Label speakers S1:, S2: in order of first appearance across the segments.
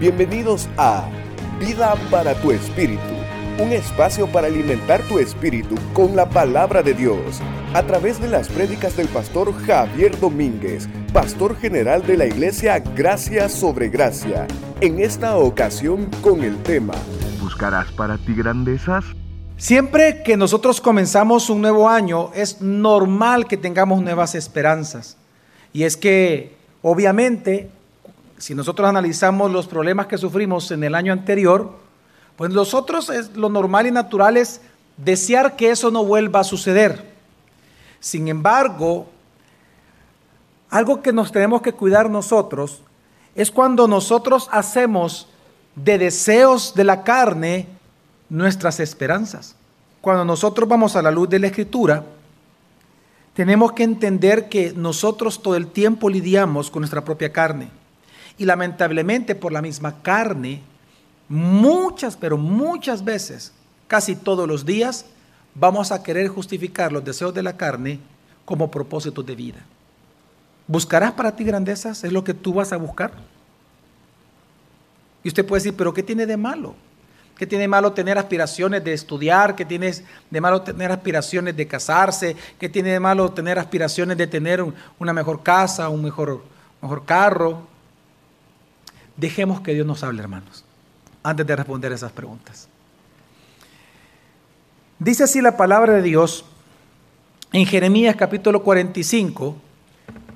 S1: Bienvenidos a Vida para tu Espíritu, un espacio para alimentar tu espíritu con la palabra de Dios, a través de las prédicas del pastor Javier Domínguez, pastor general de la iglesia Gracia sobre Gracia, en esta ocasión con el tema ¿Buscarás para ti grandezas?
S2: Siempre que nosotros comenzamos un nuevo año, es normal que tengamos nuevas esperanzas. Y es que, obviamente, si nosotros analizamos los problemas que sufrimos en el año anterior, pues nosotros es lo normal y natural es desear que eso no vuelva a suceder. Sin embargo, algo que nos tenemos que cuidar nosotros es cuando nosotros hacemos de deseos de la carne nuestras esperanzas. Cuando nosotros vamos a la luz de la escritura, tenemos que entender que nosotros todo el tiempo lidiamos con nuestra propia carne. Y lamentablemente por la misma carne, muchas, pero muchas veces, casi todos los días, vamos a querer justificar los deseos de la carne como propósitos de vida. ¿Buscarás para ti grandezas? ¿Es lo que tú vas a buscar? Y usted puede decir, pero ¿qué tiene de malo? ¿Qué tiene de malo tener aspiraciones de estudiar? ¿Qué tiene de malo tener aspiraciones de casarse? ¿Qué tiene de malo tener aspiraciones de tener una mejor casa, un mejor, mejor carro? Dejemos que Dios nos hable, hermanos, antes de responder esas preguntas. Dice así la palabra de Dios en Jeremías capítulo 45.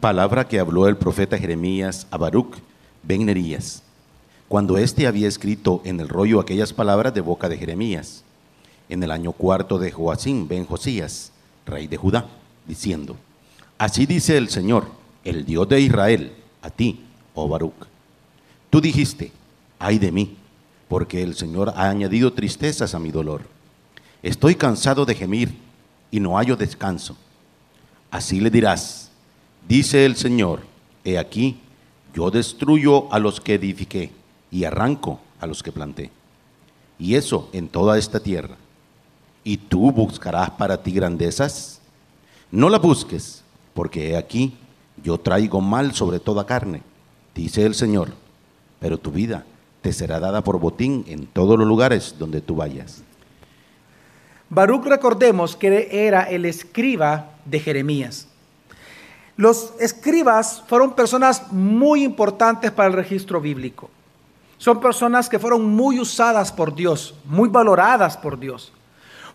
S3: Palabra que habló el profeta Jeremías a Baruch ben Nerías, cuando éste había escrito en el rollo aquellas palabras de boca de Jeremías, en el año cuarto de Joacín ben Josías, rey de Judá, diciendo, Así dice el Señor, el Dios de Israel, a ti, oh Baruch Tú dijiste, ay de mí, porque el Señor ha añadido tristezas a mi dolor. Estoy cansado de gemir y no hallo descanso. Así le dirás, dice el Señor, he aquí, yo destruyo a los que edifiqué y arranco a los que planté. Y eso en toda esta tierra. ¿Y tú buscarás para ti grandezas? No la busques, porque he aquí, yo traigo mal sobre toda carne, dice el Señor pero tu vida te será dada por botín en todos los lugares donde tú vayas.
S2: Baruch recordemos que era el escriba de Jeremías. Los escribas fueron personas muy importantes para el registro bíblico. Son personas que fueron muy usadas por Dios, muy valoradas por Dios,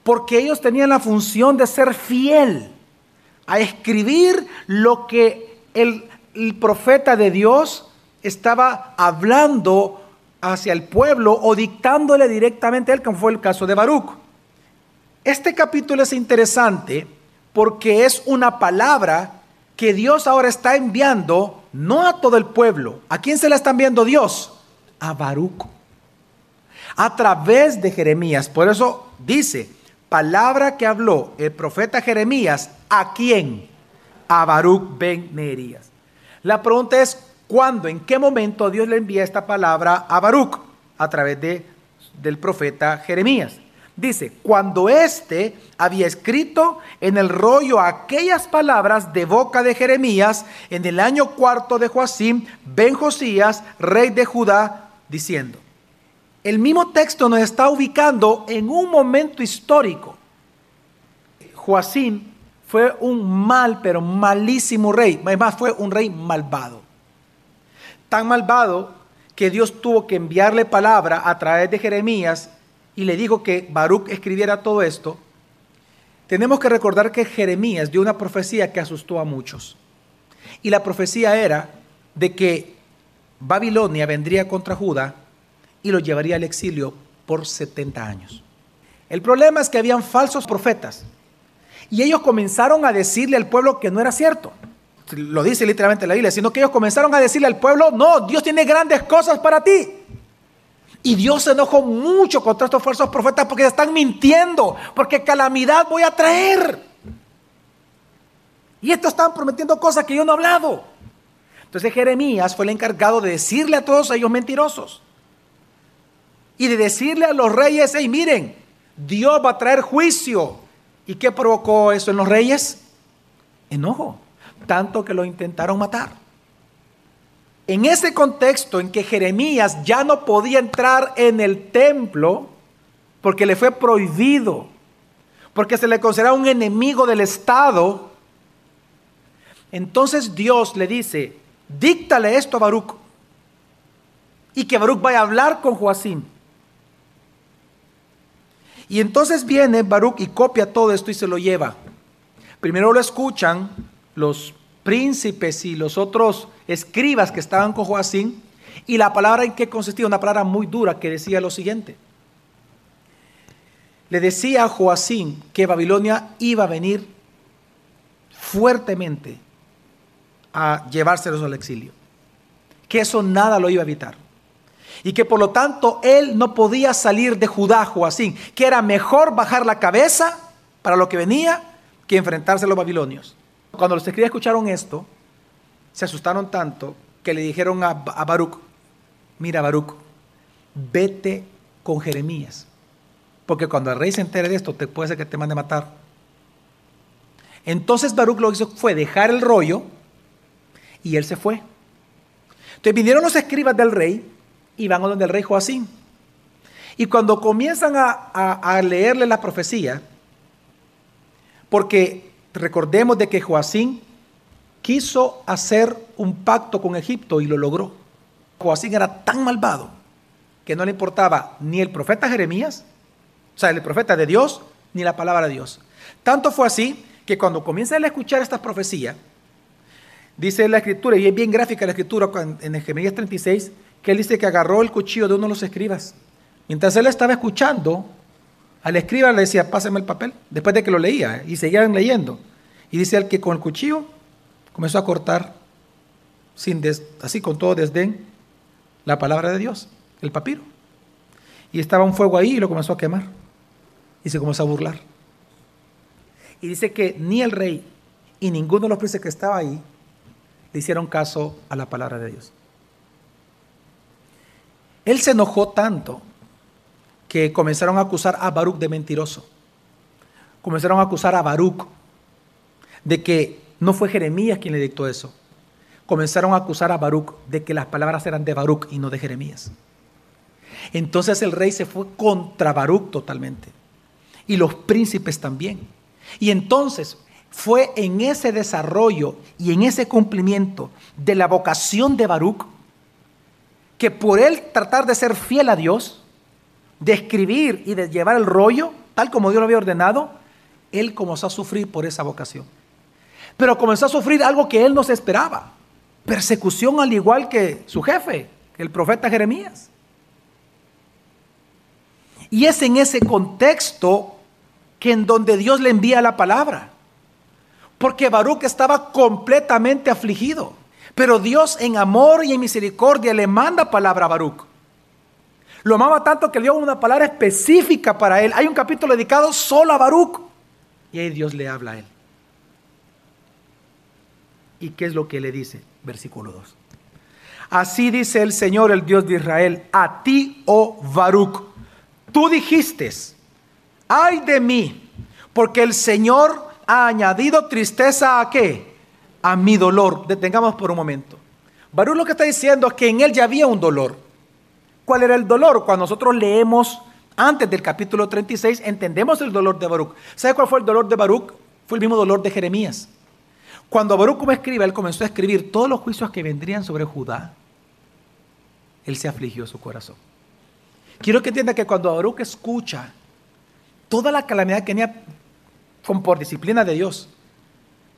S2: porque ellos tenían la función de ser fiel a escribir lo que el, el profeta de Dios estaba hablando hacia el pueblo o dictándole directamente a él, como fue el caso de Baruch. Este capítulo es interesante porque es una palabra que Dios ahora está enviando no a todo el pueblo. ¿A quién se la está enviando Dios? A Baruch. A través de Jeremías. Por eso dice, palabra que habló el profeta Jeremías, ¿a quién? A Baruch ben Nerías. La pregunta es, ¿Cuándo, en qué momento Dios le envía esta palabra a Baruch? A través de, del profeta Jeremías. Dice, cuando éste había escrito en el rollo aquellas palabras de boca de Jeremías en el año cuarto de Joacim, ben Josías, rey de Judá, diciendo, el mismo texto nos está ubicando en un momento histórico. Joacim fue un mal, pero malísimo rey. Además, fue un rey malvado tan malvado que Dios tuvo que enviarle palabra a través de Jeremías y le dijo que Baruch escribiera todo esto, tenemos que recordar que Jeremías dio una profecía que asustó a muchos. Y la profecía era de que Babilonia vendría contra Judá y lo llevaría al exilio por 70 años. El problema es que habían falsos profetas y ellos comenzaron a decirle al pueblo que no era cierto lo dice literalmente la Biblia, sino que ellos comenzaron a decirle al pueblo, no, Dios tiene grandes cosas para ti. Y Dios se enojó mucho contra estos falsos profetas porque están mintiendo, porque calamidad voy a traer. Y estos están prometiendo cosas que yo no he hablado. Entonces Jeremías fue el encargado de decirle a todos ellos mentirosos. Y de decirle a los reyes, hey, miren, Dios va a traer juicio. ¿Y qué provocó eso en los reyes? Enojo tanto que lo intentaron matar. En ese contexto en que Jeremías ya no podía entrar en el templo porque le fue prohibido, porque se le consideraba un enemigo del Estado, entonces Dios le dice, díctale esto a Baruch y que Baruch vaya a hablar con Joacim. Y entonces viene Baruch y copia todo esto y se lo lleva. Primero lo escuchan los príncipes y los otros escribas que estaban con Joacim y la palabra en que consistía, una palabra muy dura que decía lo siguiente. Le decía a Joacim que Babilonia iba a venir fuertemente a llevárselos al exilio, que eso nada lo iba a evitar y que por lo tanto él no podía salir de Judá, Joacín, que era mejor bajar la cabeza para lo que venía que enfrentarse a los babilonios. Cuando los escribas escucharon esto, se asustaron tanto que le dijeron a, a Baruch, mira Baruch, vete con Jeremías, porque cuando el rey se entere de esto, te puede ser que te mande a matar. Entonces Baruch lo que hizo fue dejar el rollo y él se fue. Entonces vinieron los escribas del rey y van a donde el rey Joacín. Y cuando comienzan a, leerle la profecía, porque recordemos de que Joacín quiso hacer un pacto con Egipto y lo logró. Joacín era tan malvado que no le importaba ni el profeta Jeremías, o sea, el profeta de Dios, ni la palabra de Dios. Tanto fue así que cuando comienzan a escuchar estas profecías, dice la escritura, y es bien gráfica la escritura en Jeremías 36, que él dice que agarró el cuchillo de uno de los escribas. Mientras él estaba escuchando, al escriba le decía, pásame el papel, después de que lo leía, y seguían leyendo. Y dice él que con el cuchillo comenzó a cortar, sin así con todo desdén, la palabra de Dios, el papiro. Y estaba un fuego ahí y lo comenzó a quemar. Y se comenzó a burlar. Y dice que ni el rey y ninguno de los príncipes que estaba ahí le hicieron caso a la palabra de Dios. Él se enojó tanto que comenzaron a acusar a Baruch de mentiroso. Comenzaron a acusar a Baruch de que no fue Jeremías quien le dictó eso. Comenzaron a acusar a Baruch de que las palabras eran de Baruch y no de Jeremías. Entonces el rey se fue contra Baruch totalmente. Y los príncipes también. Y entonces fue en ese desarrollo y en ese cumplimiento de la vocación de Baruch que por él tratar de ser fiel a Dios, de escribir y de llevar el rollo, tal como Dios lo había ordenado, él comenzó a sufrir por esa vocación. Pero comenzó a sufrir algo que él no se esperaba, persecución al igual que su jefe, el profeta Jeremías. Y es en ese contexto que en donde Dios le envía la palabra. Porque Baruch estaba completamente afligido. Pero Dios en amor y en misericordia le manda palabra a Baruch. Lo amaba tanto que le dio una palabra específica para él. Hay un capítulo dedicado solo a Baruch. Y ahí Dios le habla a él. ¿Y qué es lo que le dice? Versículo 2. Así dice el Señor, el Dios de Israel, a ti, oh Baruch, tú dijiste, ay de mí, porque el Señor ha añadido tristeza a qué? a mi dolor. Detengamos por un momento. Baruch lo que está diciendo es que en él ya había un dolor. ¿Cuál era el dolor? Cuando nosotros leemos antes del capítulo 36, entendemos el dolor de Baruch. ¿Sabe cuál fue el dolor de Baruch? Fue el mismo dolor de Jeremías. Cuando Baruch como escribe, él comenzó a escribir todos los juicios que vendrían sobre Judá, él se afligió su corazón. Quiero que entienda que cuando Baruch escucha toda la calamidad que tenía por disciplina de Dios,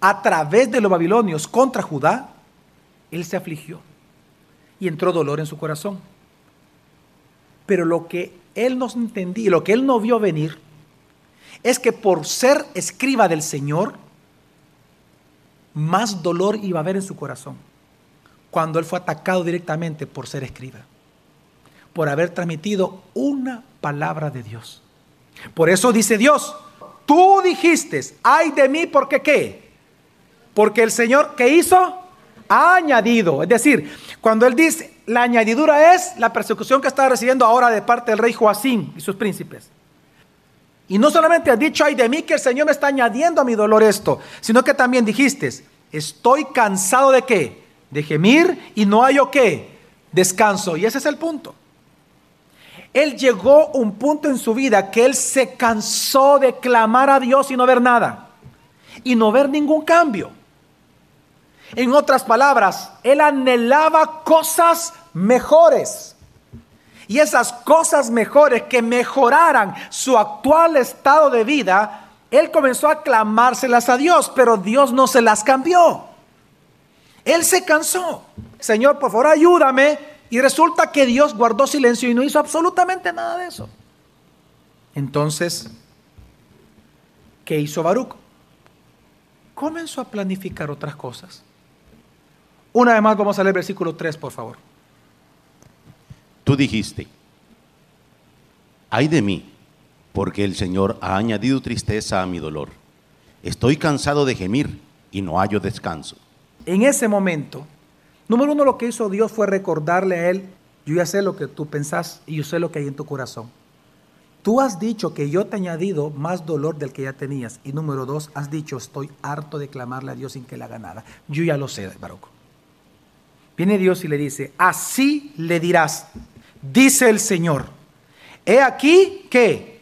S2: a través de los babilonios contra Judá, él se afligió y entró dolor en su corazón. Pero lo que él no entendía, lo que él no vio venir, es que por ser escriba del Señor, más dolor iba a haber en su corazón cuando él fue atacado directamente por ser escriba, por haber transmitido una palabra de Dios. Por eso dice Dios, tú dijiste, ay de mí, porque qué? Porque el Señor, ¿qué hizo? Ha añadido. Es decir, cuando Él dice, la añadidura es la persecución que está recibiendo ahora de parte del rey Joacín y sus príncipes. Y no solamente has dicho, ay de mí que el Señor me está añadiendo a mi dolor esto, sino que también dijiste, estoy cansado de qué? de gemir y no hay o qué, descanso. Y ese es el punto. Él llegó un punto en su vida que él se cansó de clamar a Dios y no ver nada. Y no ver ningún cambio. En otras palabras, él anhelaba cosas mejores. Y esas cosas mejores que mejoraran su actual estado de vida, él comenzó a clamárselas a Dios, pero Dios no se las cambió. Él se cansó. Señor, por favor, ayúdame. Y resulta que Dios guardó silencio y no hizo absolutamente nada de eso. Entonces, ¿qué hizo Baruch? Comenzó a planificar otras cosas. Una vez más vamos a leer versículo 3, por favor.
S3: Tú dijiste, ay de mí, porque el Señor ha añadido tristeza a mi dolor. Estoy cansado de gemir y no hallo descanso.
S2: En ese momento, número uno, lo que hizo Dios fue recordarle a él, yo ya sé lo que tú pensás y yo sé lo que hay en tu corazón. Tú has dicho que yo te he añadido más dolor del que ya tenías. Y número dos, has dicho, estoy harto de clamarle a Dios sin que le haga nada. Yo ya lo sé, Baruch. Viene Dios y le dice, así le dirás, dice el Señor, he aquí que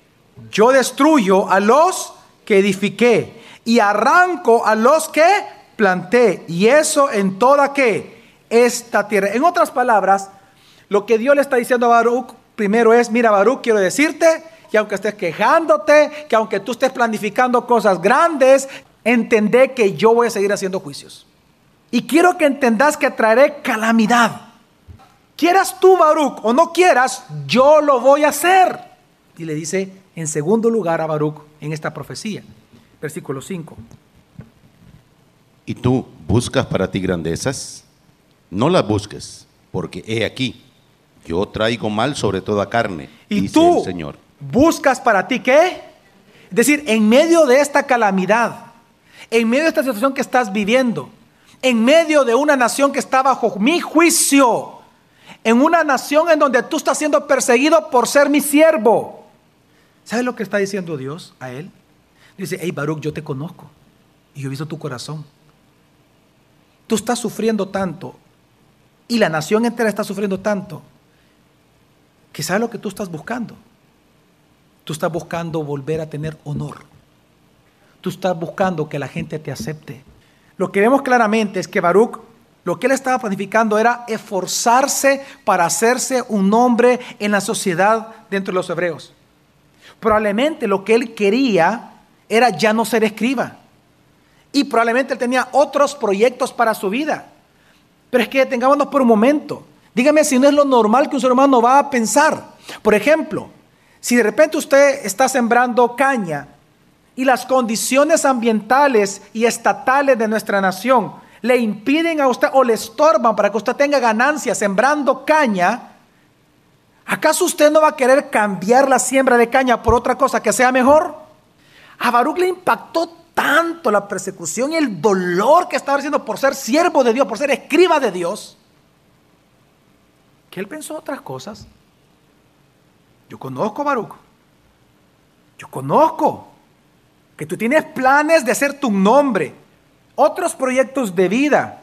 S2: yo destruyo a los que edifiqué y arranco a los que planté, y eso en toda que esta tierra. En otras palabras, lo que Dios le está diciendo a Baruch primero es, mira Baruch, quiero decirte que aunque estés quejándote, que aunque tú estés planificando cosas grandes, entendé que yo voy a seguir haciendo juicios. Y quiero que entendas que traeré calamidad. Quieras tú, Baruch, o no quieras, yo lo voy a hacer. Y le dice en segundo lugar a Baruch en esta profecía, versículo 5.
S3: ¿Y tú buscas para ti grandezas? No las busques, porque he aquí, yo traigo mal sobre toda carne,
S2: y
S3: dice
S2: tú
S3: el Señor.
S2: buscas para ti qué? Es decir, en medio de esta calamidad, en medio de esta situación que estás viviendo, en medio de una nación que está bajo mi juicio, en una nación en donde tú estás siendo perseguido por ser mi siervo. ¿Sabes lo que está diciendo Dios a él? Dice, hey Baruch, yo te conozco y yo he visto tu corazón. Tú estás sufriendo tanto y la nación entera está sufriendo tanto que sabes lo que tú estás buscando. Tú estás buscando volver a tener honor. Tú estás buscando que la gente te acepte. Lo que vemos claramente es que Baruch, lo que él estaba planificando era esforzarse para hacerse un nombre en la sociedad dentro de los hebreos. Probablemente lo que él quería era ya no ser escriba. Y probablemente él tenía otros proyectos para su vida. Pero es que detengámonos por un momento. Dígame si no es lo normal que un ser humano va a pensar. Por ejemplo, si de repente usted está sembrando caña y las condiciones ambientales y estatales de nuestra nación le impiden a usted o le estorban para que usted tenga ganancias sembrando caña, ¿acaso usted no va a querer cambiar la siembra de caña por otra cosa que sea mejor? A Baruch le impactó tanto la persecución y el dolor que estaba haciendo por ser siervo de Dios, por ser escriba de Dios, que él pensó otras cosas. Yo conozco a Baruch. Yo conozco que tú tienes planes de hacer tu nombre, otros proyectos de vida.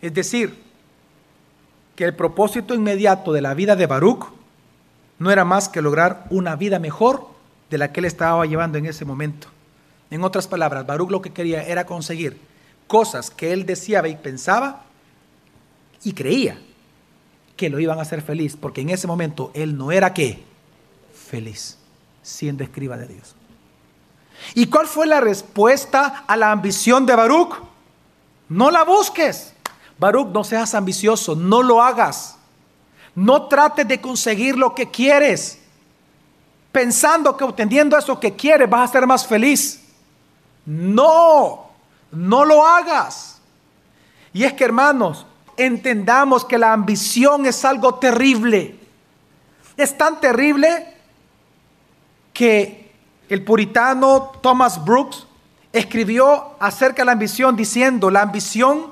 S2: Es decir, que el propósito inmediato de la vida de Baruch no era más que lograr una vida mejor de la que él estaba llevando en ese momento. En otras palabras, Baruch lo que quería era conseguir cosas que él deseaba y pensaba y creía que lo iban a hacer feliz, porque en ese momento él no era qué? Feliz, siendo escriba de Dios. ¿Y cuál fue la respuesta a la ambición de Baruch? No la busques. Baruch, no seas ambicioso, no lo hagas. No trates de conseguir lo que quieres, pensando que obteniendo eso que quieres vas a ser más feliz. No, no lo hagas. Y es que hermanos, entendamos que la ambición es algo terrible. Es tan terrible que el puritano Thomas Brooks escribió acerca de la ambición diciendo, la ambición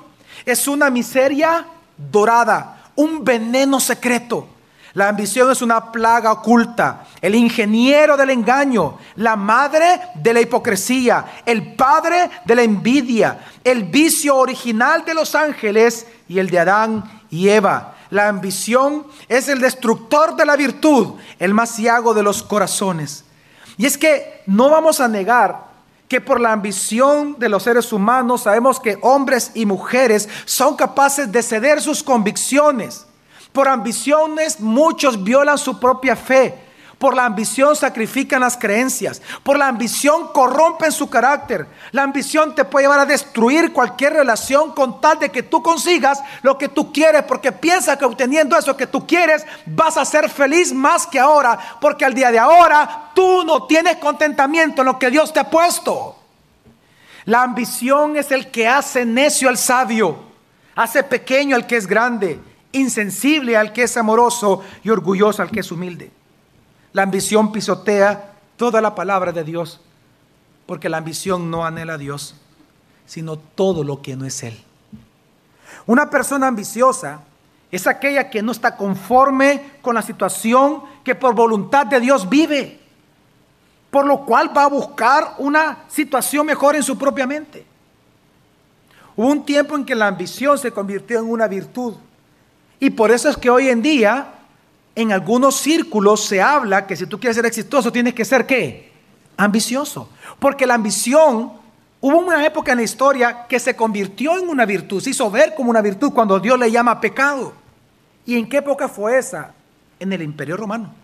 S2: es una miseria dorada, un veneno secreto La ambición es una plaga oculta, el ingeniero del engaño, la madre de la hipocresía, el padre de la envidia, el vicio original de los ángeles y el de Adán y Eva. La ambición es el destructor de la virtud, el masiago de los corazones. Y es que no vamos a negar que por la ambición de los seres humanos sabemos que hombres y mujeres son capaces de ceder sus convicciones por ambiciones muchos violan su propia fe. Por la ambición sacrifican las creencias. Por la ambición corrompen su carácter. La ambición te puede llevar a destruir cualquier relación con tal de que tú consigas lo que tú quieres. Porque piensas que obteniendo eso que tú quieres vas a ser feliz más que ahora. Porque al día de ahora tú no tienes contentamiento en lo que Dios te ha puesto. La ambición es el que hace necio al sabio. Hace pequeño al que es grande insensible al que es amoroso y orgulloso al que es humilde. La ambición pisotea toda la palabra de Dios, porque la ambición no anhela a Dios, sino todo lo que no es Él. Una persona ambiciosa es aquella que no está conforme con la situación que por voluntad de Dios vive, por lo cual va a buscar una situación mejor en su propia mente. Hubo un tiempo en que la ambición se convirtió en una virtud y por eso es que hoy en día, en algunos círculos se habla que si tú quieres ser exitoso, tienes que ser qué? Ambicioso. Porque la ambición, hubo una época en la historia que se convirtió en una virtud, se hizo ver como una virtud cuando Dios le llama pecado. ¿Y en qué época fue esa? En el Imperio Romano.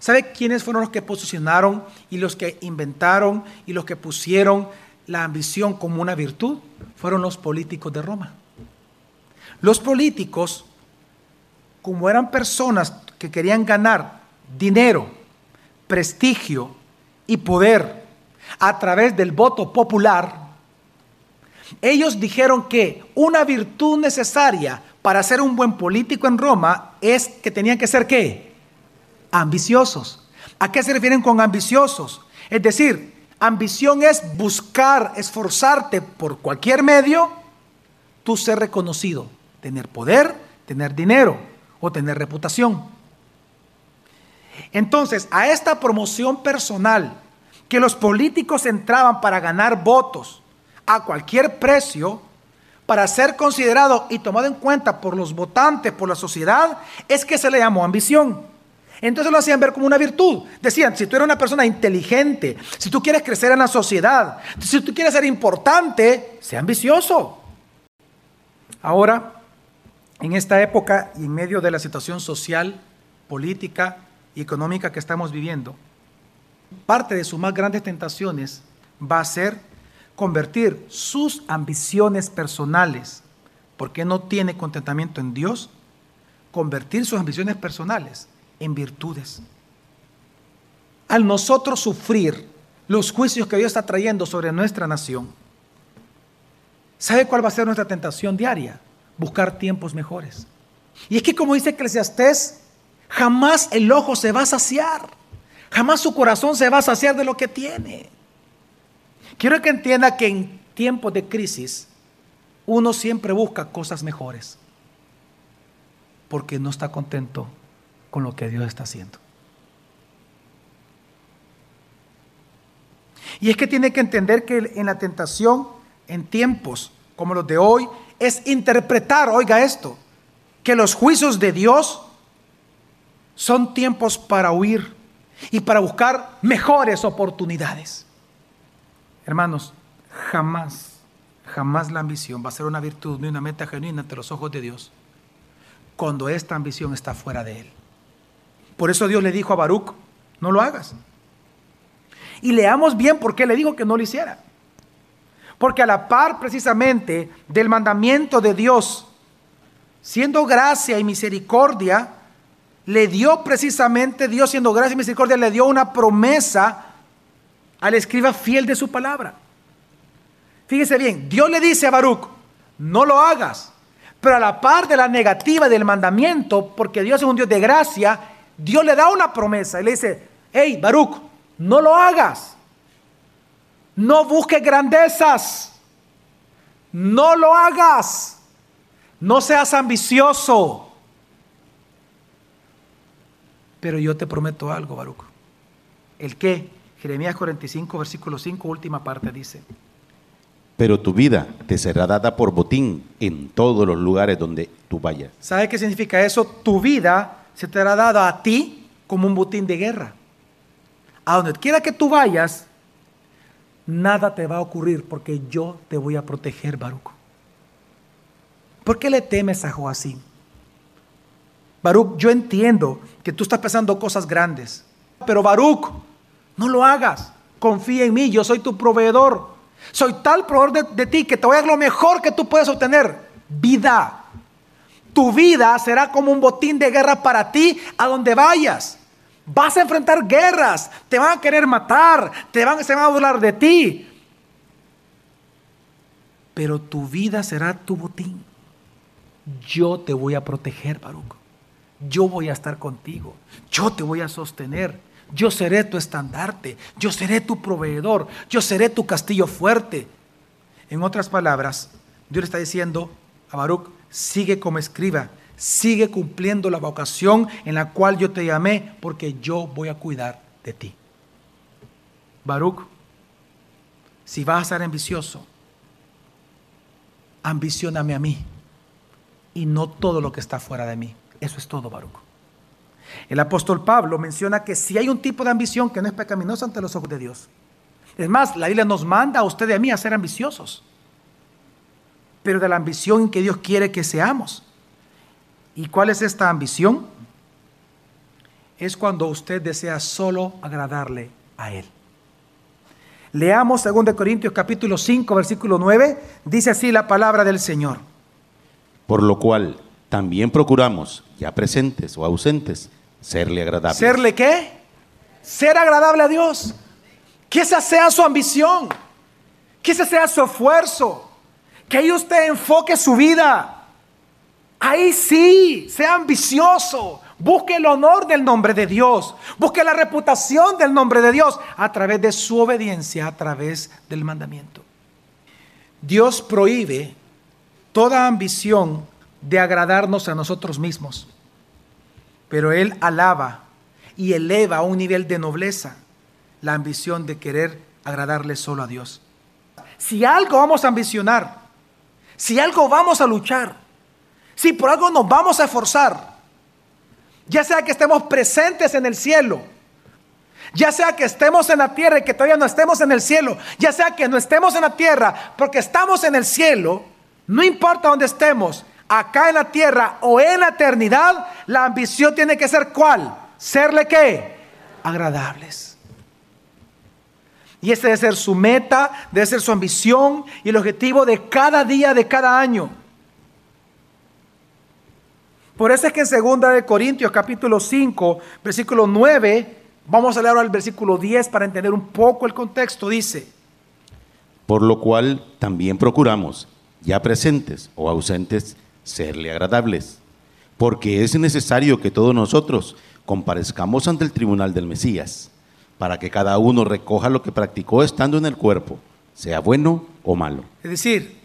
S2: ¿Sabe quiénes fueron los que posicionaron y los que inventaron y los que pusieron la ambición como una virtud? Fueron los políticos de Roma. Los políticos como eran personas que querían ganar dinero, prestigio y poder a través del voto popular, ellos dijeron que una virtud necesaria para ser un buen político en Roma es que tenían que ser qué? Ambiciosos. ¿A qué se refieren con ambiciosos? Es decir, ambición es buscar, esforzarte por cualquier medio, tú ser reconocido, tener poder, tener dinero o tener reputación. Entonces, a esta promoción personal que los políticos entraban para ganar votos a cualquier precio, para ser considerado y tomado en cuenta por los votantes, por la sociedad, es que se le llamó ambición. Entonces lo hacían ver como una virtud. Decían, si tú eres una persona inteligente, si tú quieres crecer en la sociedad, si tú quieres ser importante, sea ambicioso. Ahora, en esta época y en medio de la situación social, política y económica que estamos viviendo, parte de sus más grandes tentaciones va a ser convertir sus ambiciones personales, porque no tiene contentamiento en Dios, convertir sus ambiciones personales en virtudes. Al nosotros sufrir los juicios que Dios está trayendo sobre nuestra nación, ¿sabe cuál va a ser nuestra tentación diaria? buscar tiempos mejores. Y es que como dice Eclesiastés, jamás el ojo se va a saciar, jamás su corazón se va a saciar de lo que tiene. Quiero que entienda que en tiempos de crisis uno siempre busca cosas mejores, porque no está contento con lo que Dios está haciendo. Y es que tiene que entender que en la tentación, en tiempos como los de hoy, es interpretar, oiga esto, que los juicios de Dios son tiempos para huir y para buscar mejores oportunidades. Hermanos, jamás, jamás la ambición va a ser una virtud ni una meta genuina ante los ojos de Dios cuando esta ambición está fuera de Él. Por eso Dios le dijo a Baruch, no lo hagas. Y leamos bien por qué le dijo que no lo hiciera. Porque a la par precisamente del mandamiento de Dios, siendo gracia y misericordia, le dio precisamente, Dios siendo gracia y misericordia, le dio una promesa al escriba fiel de su palabra. Fíjese bien, Dios le dice a Baruch, no lo hagas. Pero a la par de la negativa del mandamiento, porque Dios es un Dios de gracia, Dios le da una promesa y le dice, hey, Baruch, no lo hagas. No busques grandezas. No lo hagas. No seas ambicioso. Pero yo te prometo algo, Baruch. ¿El qué? Jeremías 45, versículo 5, última parte dice.
S3: Pero tu vida te será dada por botín en todos los lugares donde tú vayas.
S2: ¿Sabe qué significa eso? Tu vida se te será dada a ti como un botín de guerra. A donde quiera que tú vayas, nada te va a ocurrir porque yo te voy a proteger, Baruch. ¿Por qué le temes a Joacín? Baruch, yo entiendo que tú estás pensando cosas grandes, pero Baruch, no lo hagas. Confía en mí, yo soy tu proveedor. Soy tal proveedor de, ti que te voy a dar lo mejor que tú puedes obtener, vida. Tu vida será como un botín de guerra para ti a donde vayas. Vas a enfrentar guerras, te van a querer matar, te van, se van a burlar de ti. Pero tu vida será tu botín. Yo te voy a proteger, Baruch. Yo voy a estar contigo. Yo te voy a sostener. Yo seré tu estandarte. Yo seré tu proveedor. Yo seré tu castillo fuerte. En otras palabras, Dios le está diciendo a Baruch, sigue como escriba, sigue cumpliendo la vocación en la cual yo te llamé, porque yo voy a cuidar de ti. Baruch, si vas a ser ambicioso, ambicioname a mí y no todo lo que está fuera de mí. Eso es todo, Baruch. El apóstol Pablo menciona que si hay un tipo de ambición que no es pecaminosa ante los ojos de Dios. Es más, la Biblia nos manda a usted y a mí a ser ambiciosos. Pero de la ambición que Dios quiere que seamos. ¿Y cuál es esta ambición? Es cuando usted desea solo agradarle a Él. Leamos 2 Corintios capítulo 5, versículo 9. Dice así la palabra del Señor.
S3: Por lo cual también procuramos, ya presentes o ausentes, serle agradable.
S2: ¿Serle qué? Ser agradable a Dios. Que esa sea su ambición. Que ese sea su esfuerzo. Que ahí usted enfoque su vida. Ahí sí, sea ambicioso. Busque el honor del nombre de Dios. Busque la reputación del nombre de Dios a través de su obediencia, a través del mandamiento. Dios prohíbe toda ambición de agradarnos a nosotros mismos, pero Él alaba y eleva a un nivel de nobleza la ambición de querer agradarle solo a Dios. Si algo vamos a ambicionar, si algo vamos a luchar, si por algo nos vamos a esforzar, ya sea que estemos presentes en el cielo, ya sea que estemos en la tierra y que todavía no estemos en el cielo, ya sea que no estemos en la tierra porque estamos en el cielo, no importa dónde estemos, acá en la tierra o en la eternidad, la ambición tiene que ser cuál? Serle qué? Agradables. Y ese debe ser su meta, debe ser su ambición y el objetivo de cada día, de cada año. Por eso es que en 2 de Corintios capítulo 5, versículo 9, vamos a leer ahora el versículo 10 para entender un poco el contexto, dice.
S3: Por lo cual también procuramos, ya presentes o ausentes, serle agradables, porque es necesario que todos nosotros comparezcamos ante el tribunal del Mesías, para que cada uno recoja lo que practicó estando en el cuerpo, sea bueno o malo.
S2: Es decir,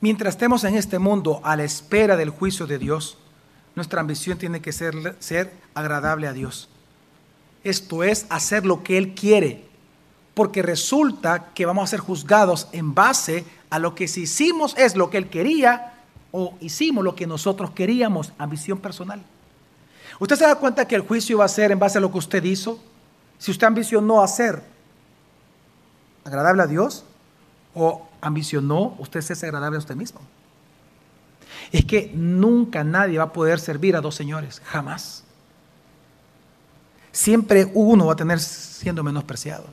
S2: mientras estemos en este mundo a la espera del juicio de Dios, nuestra ambición tiene que ser, ser agradable a Dios. Esto es hacer lo que Él quiere, porque resulta que vamos a ser juzgados en base a lo que si hicimos es lo que Él quería, o hicimos lo que nosotros queríamos, ambición personal. ¿Usted se da cuenta que el juicio va a ser en base a lo que usted hizo? Si usted ambicionó hacer agradable a Dios o ambicionó usted ser agradable a usted mismo. Es que nunca nadie va a poder servir a dos señores, jamás. Siempre uno va a tener siendo menospreciado.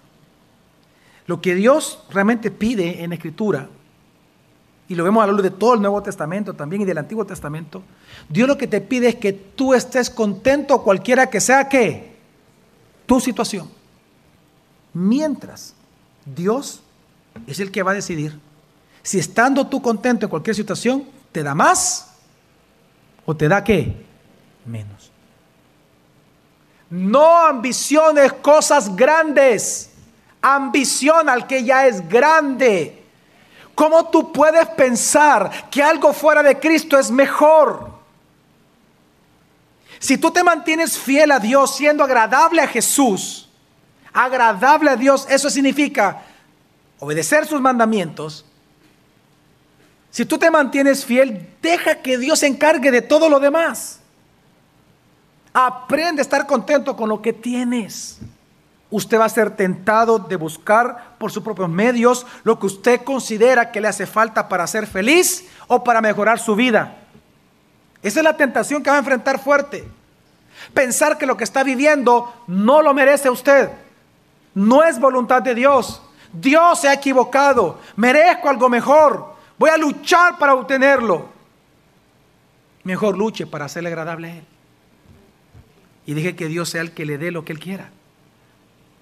S2: Lo que Dios realmente pide en Escritura y lo vemos a la luz de todo el Nuevo Testamento también y del Antiguo Testamento, Dios lo que te pide es que tú estés contento cualquiera que sea que tu situación. Mientras Dios es el que va a decidir si estando tú contento en cualquier situación, te da más o te da qué? Menos. No ambiciones cosas grandes. Ambición al que ya es grande. ¿Cómo tú puedes pensar que algo fuera de Cristo es mejor? Si tú te mantienes fiel a Dios, siendo agradable a Jesús, agradable a Dios, eso significa obedecer sus mandamientos. Si tú te mantienes fiel, deja que Dios se encargue de todo lo demás. Aprende a estar contento con lo que tienes. Usted va a ser tentado de buscar por sus propios medios lo que usted considera que le hace falta para ser feliz o para mejorar su vida. Esa es la tentación que va a enfrentar fuerte. Pensar que lo que está viviendo no lo merece usted. No es voluntad de Dios. Dios se ha equivocado. Merezco algo mejor. Voy a luchar para obtenerlo. Mejor luche para hacerle agradable a Él. Y deje que Dios sea el que le dé lo que Él quiera.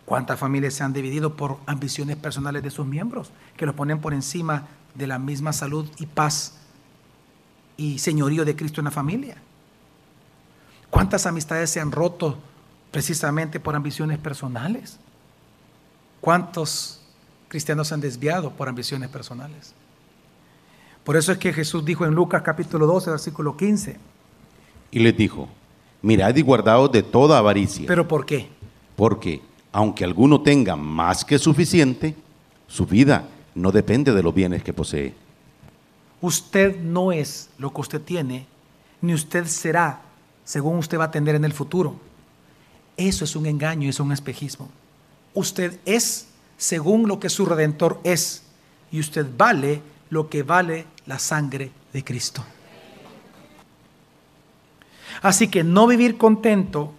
S2: ¿Cuántas familias se han dividido por ambiciones personales de sus miembros que los ponen por encima de la misma salud y paz y señorío de Cristo en la familia? ¿Cuántas amistades se han roto precisamente por ambiciones personales? ¿Cuántos cristianos se han desviado por ambiciones personales? Por eso es que Jesús dijo en Lucas capítulo 12, versículo 15.
S3: Y les dijo, mirad y guardaos de toda avaricia.
S2: ¿Pero por qué?
S3: Porque, aunque alguno tenga más que suficiente, su vida no depende de los bienes que posee.
S2: Usted no es lo que usted tiene, ni usted será según usted va a atender en el futuro. Eso es un engaño, es un espejismo. Usted es según lo que su redentor es, y usted vale lo que vale la sangre de Cristo. Así que no vivir contento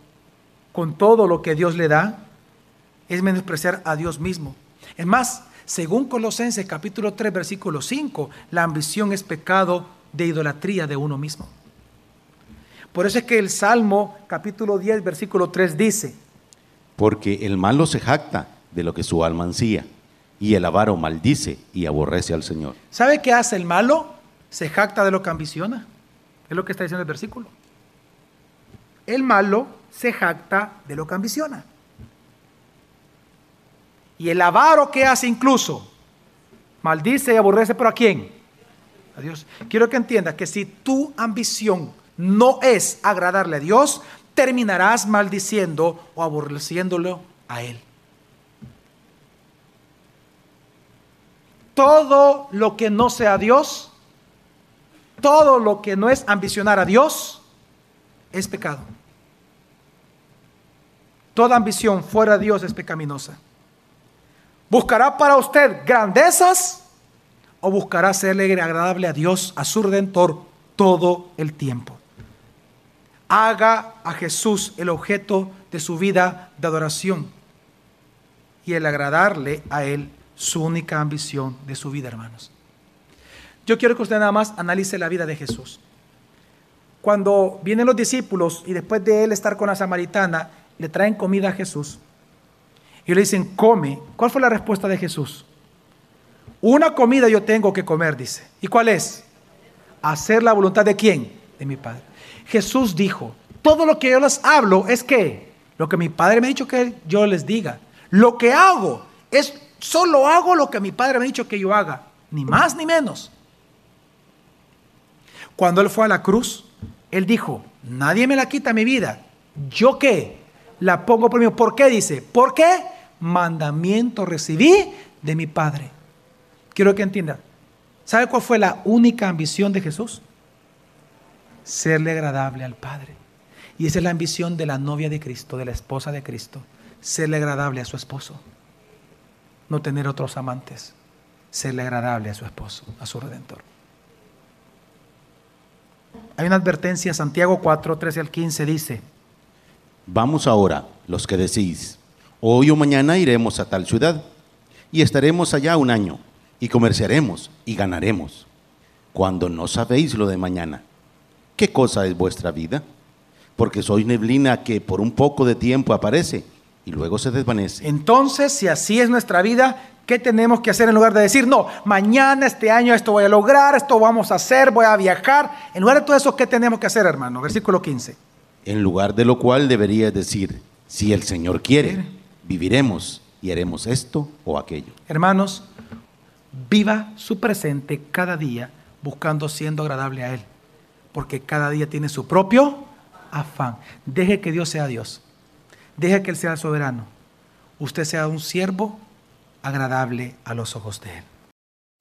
S2: con todo lo que Dios le da es menospreciar a Dios mismo. Es más, según Colosenses capítulo 3 versículo 5, la ambición es pecado de idolatría de uno mismo. Por eso es que el Salmo capítulo 10 versículo 3 dice,
S3: Porque el malo se jacta de lo que su alma ansía, y el avaro maldice y aborrece al Señor.
S2: ¿sabe qué hace el malo? Se jacta de lo que ambiciona. Es lo que está diciendo el versículo. El malo se jacta de lo que ambiciona. Y el avaro que hace incluso maldice y aborrece, pero ¿a quién? A Dios. Quiero que entiendas que si tu ambición no es agradarle a Dios, terminarás maldiciendo o aborreciéndolo a Él. Todo lo que no sea Dios, todo lo que no es ambicionar a Dios, es pecado. Toda ambición fuera de Dios es pecaminosa. ¿Buscará para usted grandezas o buscará serle agradable a Dios, a su redentor, todo el tiempo? Haga a Jesús el objeto de su vida de adoración y el agradarle a Él su única ambición de su vida, hermanos. Yo quiero que usted nada más analice la vida de Jesús. Cuando vienen los discípulos y después de él estar con la samaritana, le traen comida a Jesús y le dicen, come. ¿Cuál fue la respuesta de Jesús? Una comida yo tengo que comer, dice. ¿Y cuál es? Hacer la voluntad de quién? De mi Padre. Jesús dijo, todo lo que yo les hablo es que lo que mi Padre me ha dicho que yo les diga. Lo que hago es, solo hago lo que mi Padre me ha dicho que yo haga. Ni más ni menos. Cuando Él fue a la cruz, Él dijo, nadie me la quita mi vida. ¿Yo qué? La pongo por mí. ¿Por qué dice? ¿Por qué? Mandamiento recibí de mi Padre. Quiero que entienda. ¿Sabe cuál fue la única ambición de Jesús? Serle agradable al Padre. Y esa es la ambición de la novia de Cristo, de la esposa de Cristo. Serle agradable a su esposo. No tener otros amantes. Serle agradable a su esposo, a su redentor. Hay una advertencia, Santiago 4, 13 al 15 dice,
S3: Vamos ahora, los que decís, hoy o mañana iremos a tal ciudad, y estaremos allá un año, y comerciaremos, y ganaremos, cuando no sabéis lo de mañana. ¿Qué cosa es vuestra vida? Porque sois neblina que por un poco de tiempo aparece y luego se desvanece.
S2: Entonces, si así es nuestra vida, ¿qué tenemos que hacer en lugar de decir, no, mañana, este año, esto voy a lograr, esto vamos a hacer, voy a viajar? En lugar de todo eso, ¿qué tenemos que hacer, hermano? Versículo 15.
S3: En lugar de lo cual deberías decir, si el Señor quiere, viviremos y haremos esto o aquello.
S2: Hermanos, viva su presente cada día buscando siendo agradable a Él, porque cada día tiene su propio afán. Deje que Dios sea Dios. Deje que Él sea el soberano. Usted sea un siervo agradable a los ojos de Él.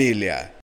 S1: familia.